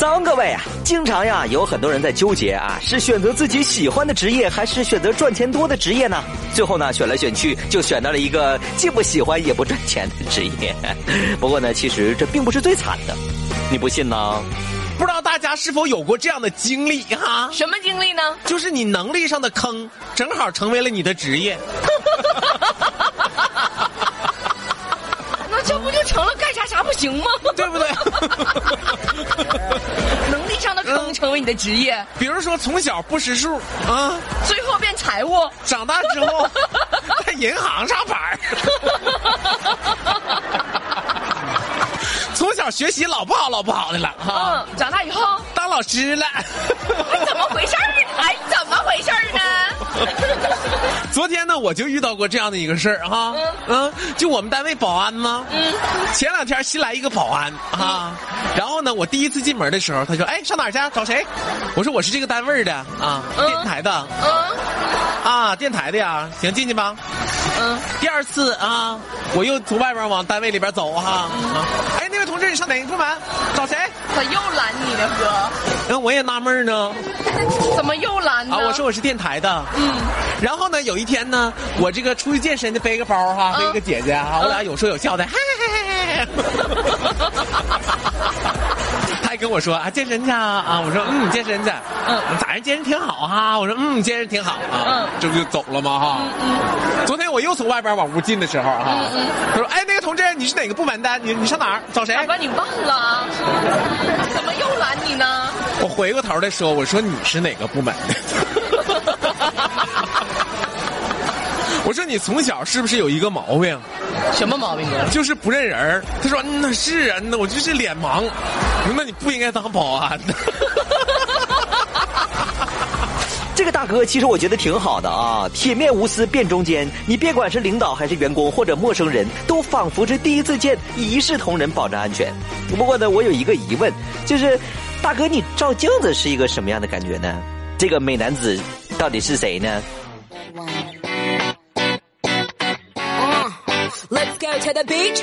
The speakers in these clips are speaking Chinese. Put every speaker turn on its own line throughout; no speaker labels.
早安，各位啊！经常呀，有很多人在纠结啊，是选择自己喜欢的职业，还是选择赚钱多的职业呢？最后呢，选来选去，就选到了一个既不喜欢也不赚钱的职业。不过呢，其实这并不是最惨的，你不信呢？
不知道大家是否有过这样的经历哈？
什么经历呢？
就是你能力上的坑，正好成为了你的职业。
那这不就成了行吗？
对不对？
能力上的坑成为你的职业，
比如说从小不识数啊，
最后变财务，
长大之后在 银行上班儿从小学习老不好老不好的了哈，
嗯，长大以后
当老师了。
哎怎么回事儿呢？哎，怎么回事儿呢？
昨天呢，我就遇到过这样的一个事儿哈，嗯，就我们单位保安呢，嗯，前两天新来一个保安啊，然后呢，我第一次进门的时候，他说，哎，上哪儿去？找谁？我说我是这个单位的啊，电台的，
嗯。
啊，电台的呀，行，进去吧。
嗯，
第二次啊，我又从外边往单位里边走哈，啊，哎，那位同志，你上哪个部门？找谁？
咋又拦你呢，哥？
嗯，我也纳闷呢，
怎么又拦呢？
啊，我说我是电台的，嗯，然后呢，有一天呢，我这个出去健身的背个包哈，和一个姐姐哈，我俩有说有笑的，嗨嗨嗨嗨，他还跟我说啊，健身去啊，啊，我说嗯，健身去，嗯，咋样，健身挺好哈，我说嗯，健身挺好。啊，
嗯。
这不就走了吗哈？嗯昨天我又从外边往屋进的时候哈，他说哎，那个同志，你是哪个部门的？你你上哪儿？找谁？
大哥，你忘了？怎么又拦你呢？
我回过头来说，我说你是哪个部门的？我说你从小是不是有一个毛病，
什么毛病啊？
就是不认人儿他说嗯，那是啊，那我就是脸盲。那你不应该当保安的。
这个大哥其实我觉得挺好的啊，铁面无私辨中间。你别管是领导还是员工或者陌生人，都仿佛是第一次见，一视同仁，保证安全。不过呢，我有一个疑问，就是大哥你照镜子是一个什么样的感觉呢？这个美男子到底是谁呢
？Let's go to the beach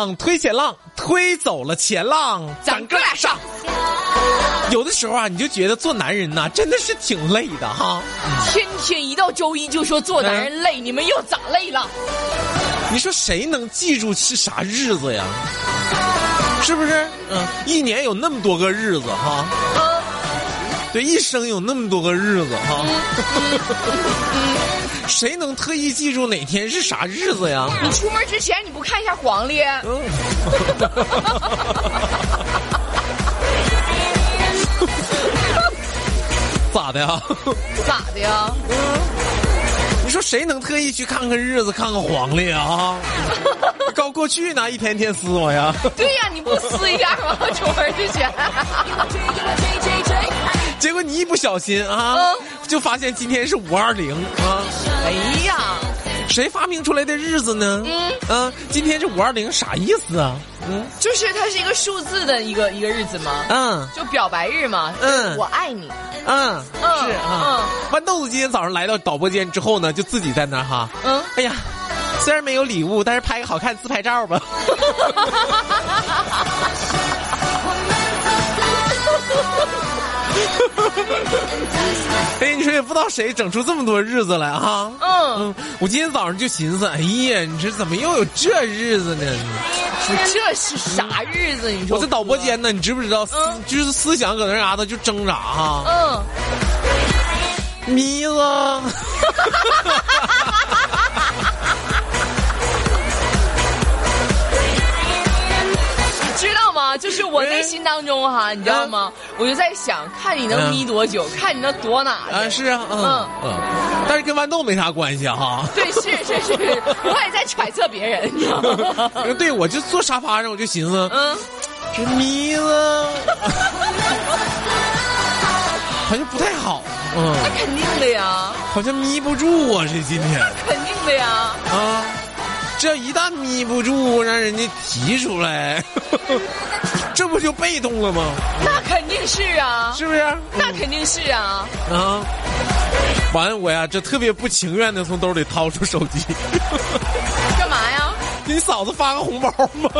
浪推前浪，推走了前浪，
咱哥俩上。
有的时候啊，你就觉得做男人呐、真的是挺累的哈。
天天一到周一就说做男人累，你们又咋累了？
你说谁能记住是啥日子呀？是不是？嗯，一年有那么多个日子哈。
嗯，
对，一生有那么多个日子哈。谁能特意记住哪天是啥日子呀？
你出门之前你不看一下黄历？
嗯，咋的呀？
咋的呀？
你说谁能特意去看看日子、看看黄历啊？搞过去呢，一天天撕我呀！
对呀，你不撕一下吗？出门之前。
结果你一不小心啊，
嗯
就发现今天是五二零啊！
哎呀，
谁发明出来的日子呢？
嗯
啊，今天这五二零，啥意思啊？嗯
就是它是一个数字的一个一个日子吗，
嗯
就表白日嘛。
嗯
我爱你。
嗯，
嗯
是啊。豌豆子今天早上来到导播间之后呢，就自己在那儿哈，
嗯，
哎呀，虽然没有礼物，但是拍个好看自拍照吧。哎，你说也不知道谁整出这么多日子来哈。
嗯，
嗯，我今天早上就寻思，哎呀，你说怎么又有这日子呢？
这是啥日子？你说
我在导播间呢，你知不知道？思
嗯
就是思想搁那啥的就挣扎哈。
嗯，
迷子，
就是我内心当中哈，你知道吗？我就在想，看你能眯多久，看你能躲哪去。
啊，是啊，嗯嗯，但是跟豌豆没啥关系哈。
对，是是是，我也在揣测别人，你知道吗？
对，我就坐沙发上，我就寻思，
嗯，
这眯了，好像不太好，嗯，
那肯定的呀，
好像眯不住啊，这今天。
肯定的呀。
啊，这要一旦眯不住，让人家提出来，这不就被动了吗？
那肯定是啊，
是不是？
那肯定是啊。
啊，完我呀，这特别不情愿的从兜里掏出手机，
干嘛呀？
给你嫂子发个红包吗？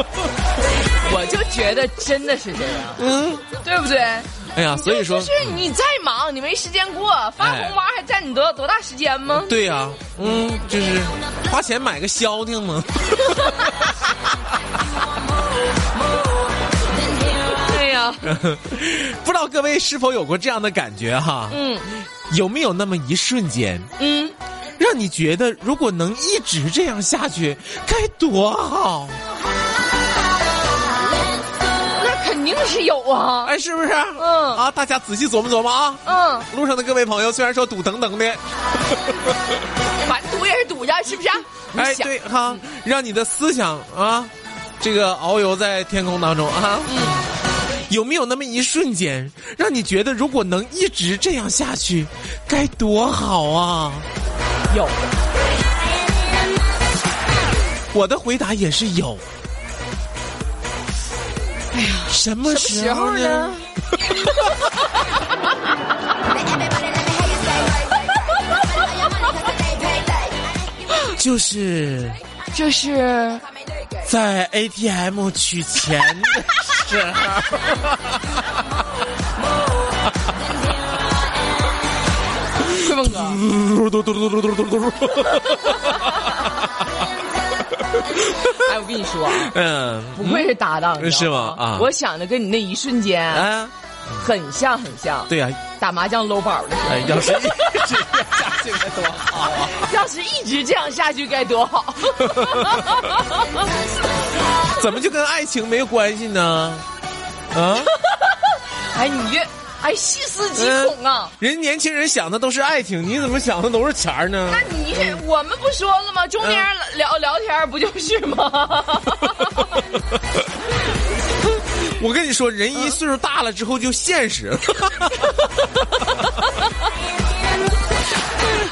我就觉得真的是这样，
嗯，
对不对？
哎呀，所以说
就，是你再忙，你没时间过，发红包还占你多多大时间吗？
对呀、嗯，就是花钱买个消停嘛。不知道各位是否有过这样的感觉哈？
嗯
有没有那么一瞬间，
嗯，
让你觉得如果能一直这样下去，该多好？
那肯定是有啊。
哎，是不是？
嗯
啊，大家仔细琢磨琢磨啊。
嗯，
路上的各位朋友，虽然说堵等等的，
反正堵也是堵着，是不是？你
哎，对哈，让你的思想啊，这个遨游在天空当中啊。
嗯
有没有那么一瞬间，让你觉得如果能一直这样下去，该多好啊？
有，
我的回答也是有。哎呀，什么
时候呢？
就是
就是
在 ATM 取钱的 时候。
吹风哥。
嘟嘟嘟嘟嘟嘟嘟嘟。
哎，我跟你说啊，
嗯，
不愧是搭档，
是吗啊
我想的跟你那一瞬间
啊，
很像，很像。
对呀、
打麻将搂宝的时候，
哎，要是一直这样下去该多好啊！
要是一直这样下去该多好。
怎么就跟爱情没有关系呢？啊，
哎，你这哎细思极恐啊！
人年轻人想的都是爱情，你怎么想的都是钱儿呢
那？你是我们不说了吗？中年人聊聊天不就是吗？
我跟你说，人一岁数大了之后就现实了。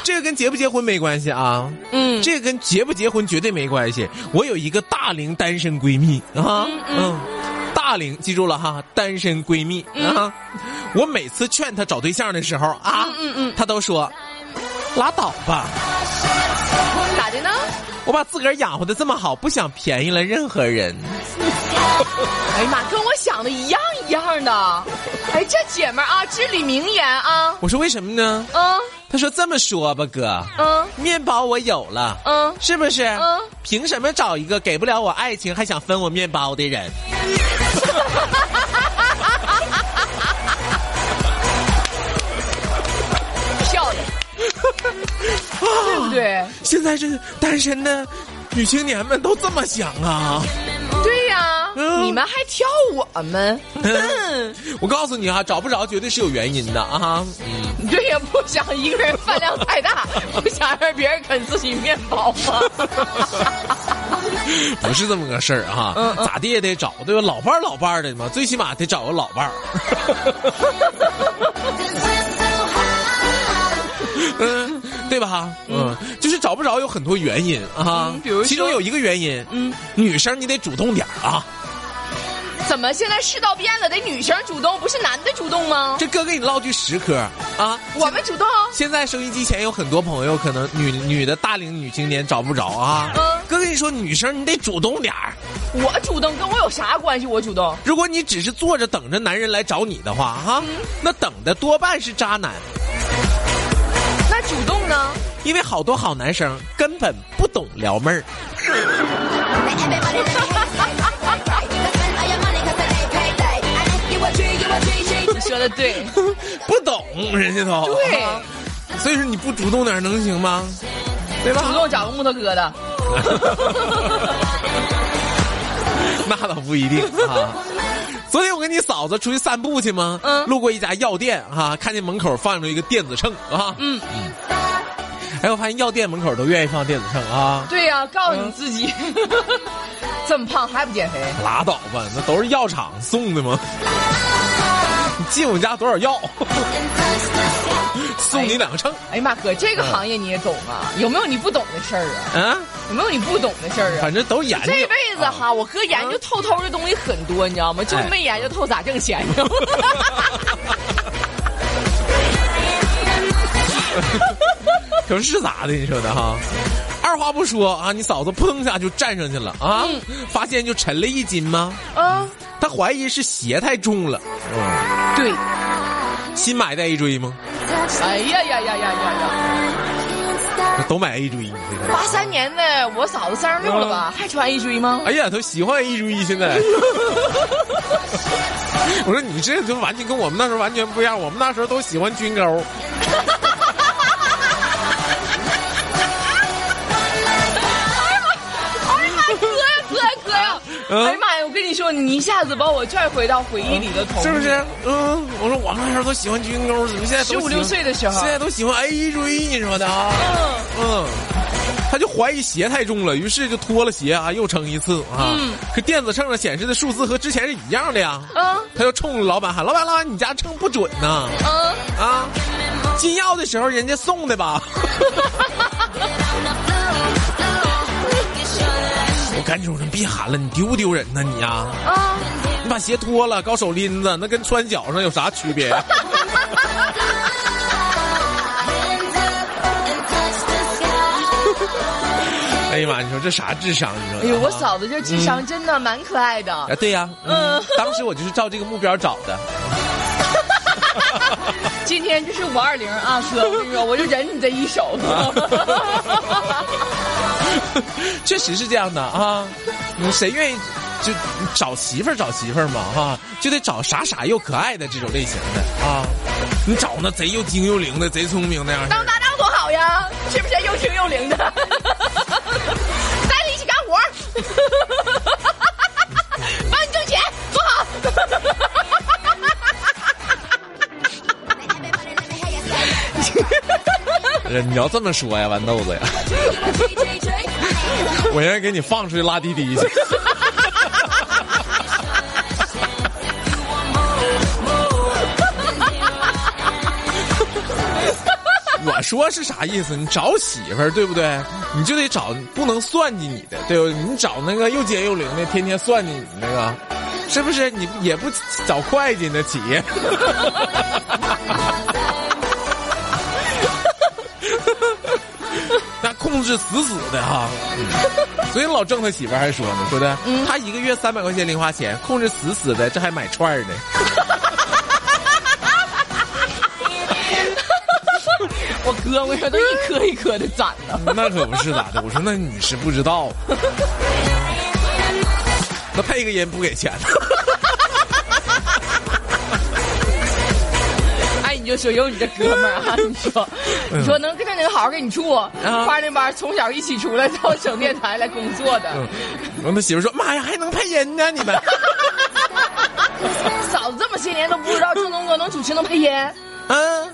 这个跟结不结婚没关系啊，
嗯
这个跟结不结婚绝对没关系。我有一个大龄单身闺蜜啊，嗯，大龄记住了哈，单身闺蜜啊。我每次劝她找对象的时候啊，
嗯嗯
她都说拉倒吧，
咋的呢？
我把自个儿养活的这么好，不想便宜了任何人。
哎呀妈，跟我想的一样一样的。哎，这姐们儿啊，至理名言啊。
我说为什么呢？
嗯
他说这么说吧，哥，
嗯
面包我有了，
嗯
是不是？
嗯
凭什么找一个给不了我爱情还想分我面包的人？
漂亮，对不对？
现在这单身的女青年们都这么想啊！
你们还挑我们？
嗯 我告诉你哈、找不着绝对是有原因的啊！嗯，
对呀，不想一个人饭量太大，不想让别人啃自己面包吗？
不是这么个事儿哈、
嗯嗯
咋地也得找，对吧？老伴儿老伴儿的嘛，最起码得找个老伴儿。嗯，对吧？嗯，就是找不着有很多原因啊，
嗯比如
其中有一个原因，
嗯，
女生你得主动点儿啊。
怎么现在世道变了，得女生主动，不是男的主动吗？
这哥给你唠句实嗑啊，
我们主动。
现在收音机前有很多朋友，可能女女的大龄女青年找不着啊。
嗯
哥跟你说，女生你得主动点儿。
我主动跟我有啥关系？我主动。
如果你只是坐着等着男人来找你的话，哈、那等的多半是渣男，
那主动呢？
因为好多好男生根本不懂撩妹儿。
说的对，
不懂人家都
对
啊所以说你不主动点儿能行吗？对吧？
主动找个木头疙瘩。
那倒不一定啊。昨天我跟你嫂子出去散步去吗？
嗯
路过一家药店哈、看见门口放着一个电子秤啊。
嗯
哎，我发现药店门口都愿意放电子秤啊。
对呀、告诉你自己，这么胖还不减肥？
拉倒吧，那都是药厂送的吗？你 进我们家多少药？送你两个秤
哎呀妈，哥，这个行业你也懂啊？有没有你不懂的事儿啊？
啊？
有没有你不懂的事儿啊？
反正都研究。
这辈子哈，我哥研究透透的东西很多，你知道吗？就是没研究透咋挣钱，你知道吗？
可是咋的？你说的哈？二话不说啊，你嫂子扑通一下就站上去了啊！发现就沉了一斤吗？
啊，
她怀疑是鞋太重了。
嗯对，
新买的 A 锥吗？
哎呀呀呀呀呀呀！
都买 A 锥，你这个。
八三年的，我嫂子三十六了吧？还穿 A 锥吗？
哎呀，都喜欢 A 锥现在。我说你这就完全跟我们那时候完全不一样，我们那时候都喜欢军钩。嗯
哎呀妈呀，我跟你说，你一下子把我拽回到回忆里的童年，
是不是？嗯，我说我们那时候都喜欢军钩，怎么现在都
15 16
喜欢
岁的时候
现在都喜欢 A 锥，你说的啊？嗯嗯，他就怀疑鞋太重了，于是就脱了鞋啊，又称一次啊。
嗯
可电子秤上显示的数字和之前是一样的呀。
嗯
他就冲老板喊：“老板，老板，你家秤不准呐！
嗯，
啊，进药的时候人家送的吧？” 赶紧我说别喊了，你丢不丢人呢你呀、
啊，
你把鞋脱了，搞手拎子，那跟穿脚上有啥区别？哎呀妈！你说这啥智商？你说？
哎呦，我嫂子这智商真的蛮可爱的。
啊，对呀、嗯
嗯，
当时我就是照这个目标找的。
今天就是五二零啊，哥，我跟你说，我就忍你这一手。
确实是这样的啊，嗯谁愿意就找媳妇儿找媳妇儿嘛哈、就得找傻傻又可爱的这种类型的啊。你找那贼又精又灵的，贼聪明那样的
当搭档多好呀，是不是又精又灵的？带着一起干活，帮你挣钱，多好。
呃你要这么说呀，豌豆子呀，我愿意给你放出去拉滴滴去。我说是啥意思？你找媳妇儿对不对？你就得找不能算计你的，对不对？你找那个又尖又灵的，天天算计你那个，是不是？你也不找会计呢，企业。控制死死的哈，所以老郑他媳妇儿还说呢，说的，他一个月三百块钱零花钱，控制死死的，这还买串儿呢。
我哥，我说都一颗一颗的攒呢。
那可不是咋的，我说那你是不知道，那配个音不给钱
就说有你这哥们儿啊，你说，你说能跟着能好好跟你处，花那班从小一起出来到省电台来工作的，
然后他媳妇说：“妈呀，还能配音呢，你们
嫂子这么些年都不知道郑东哥能主持能配音，
嗯。”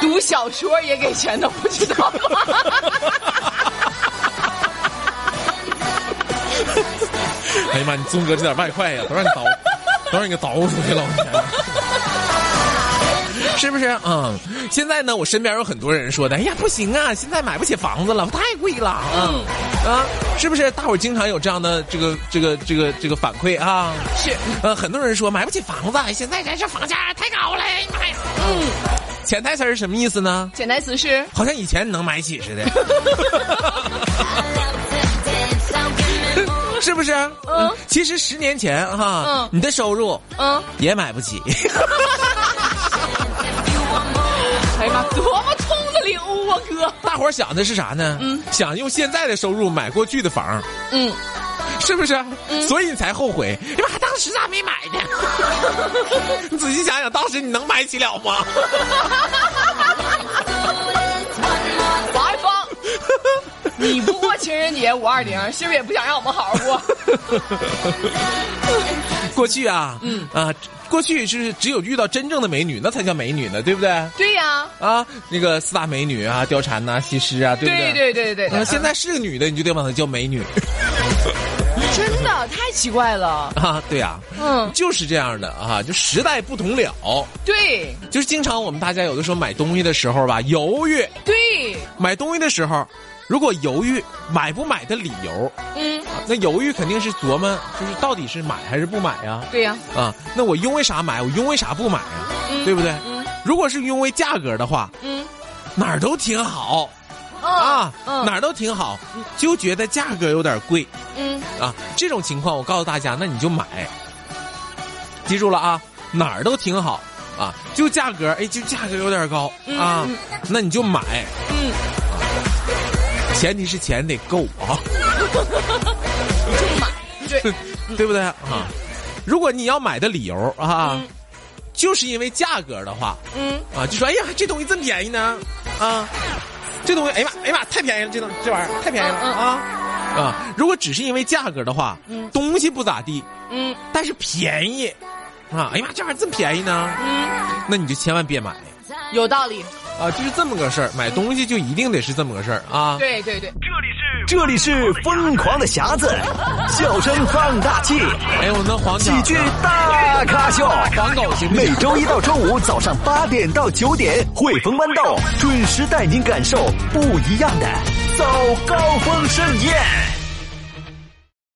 读小说也给钱都不知道吗？
哎呀妈，你宗哥这点外快呀，都让你倒，都让你给倒出去了，我天！是不是？嗯，现在呢，我身边有很多人说的，哎呀，不行啊，现在买不起房子了，太贵了，嗯啊，是不是？大伙儿经常有这样的这个这个这个这个反馈啊？
是，
呃，很多人说买不起房子，现在咱这房价太高了，哎呀妈呀！
嗯，
潜台词是什么意思呢？
潜台词是
好像以前能买起似的，是不是？
嗯，
其实十年前哈，
嗯
你的收入
嗯，
也买不起。大伙儿想的是啥呢？
嗯，
想用现在的收入买过去的房，
嗯，
是不是？所以你才后悔，你妈当时咋没买呢？你仔细想想，当时你能买起了吗？
王一峰，你不过情人节五二零，是不是也不想让我们好好过？
过去啊，嗯啊，过去是只有遇到真正的美女，那才叫美女呢，对不对？
对呀，
啊，那个四大美女啊，貂蝉呐、西施啊，对不
对
对？
对对对
啊，现在是个女的，你就得把她叫美女
真的太奇怪了。
啊，对啊，
嗯，
就是这样的啊，就时代不同了。
对
就是经常我们大家有的时候买东西的时候吧，犹豫
对，
买东西的时候，如果犹豫买不买的理由，
嗯，
那犹豫肯定是琢磨，就是到底是买还是不买呀？
对呀，
啊，那我因为啥买？我因为啥不买呀？对不对？
嗯。
如果是因为价格的话，
嗯。
哪儿都挺好。
啊
哪儿都挺好，就觉得价格有点贵。
嗯。
啊。这种情况，我告诉大家，那你就买，记住了啊，哪儿都挺好。啊，就价格，哎，就价格有点高。啊，那你就买，
嗯，
前提是钱得够啊。
就买，对，
对不对啊？如果你要买的理由啊，
嗯。
就是因为价格的话
嗯。
啊，就说哎呀，这东西这么便宜呢？啊，这东西哎呀妈哎呀妈太便宜了，这东这玩意儿太便宜了
嗯嗯
啊。啊！如果只是因为价格的话，
嗯。
东西不咋地，
嗯。
但是便宜啊，哎呀妈，这玩意儿这么便宜呢，
嗯，
那你就千万别买。
有道理。
啊，就是这么个事儿，买东西就一定得是这么个事儿啊。
对对对，
这里是这里是疯狂的匣子，笑声放大器，
哎，我那黄
喜剧大咖秀。
黄狗行不行
每？周一到周五早上八点到九点，汇丰豌豆准时带您感受不一样的早高峰盛宴。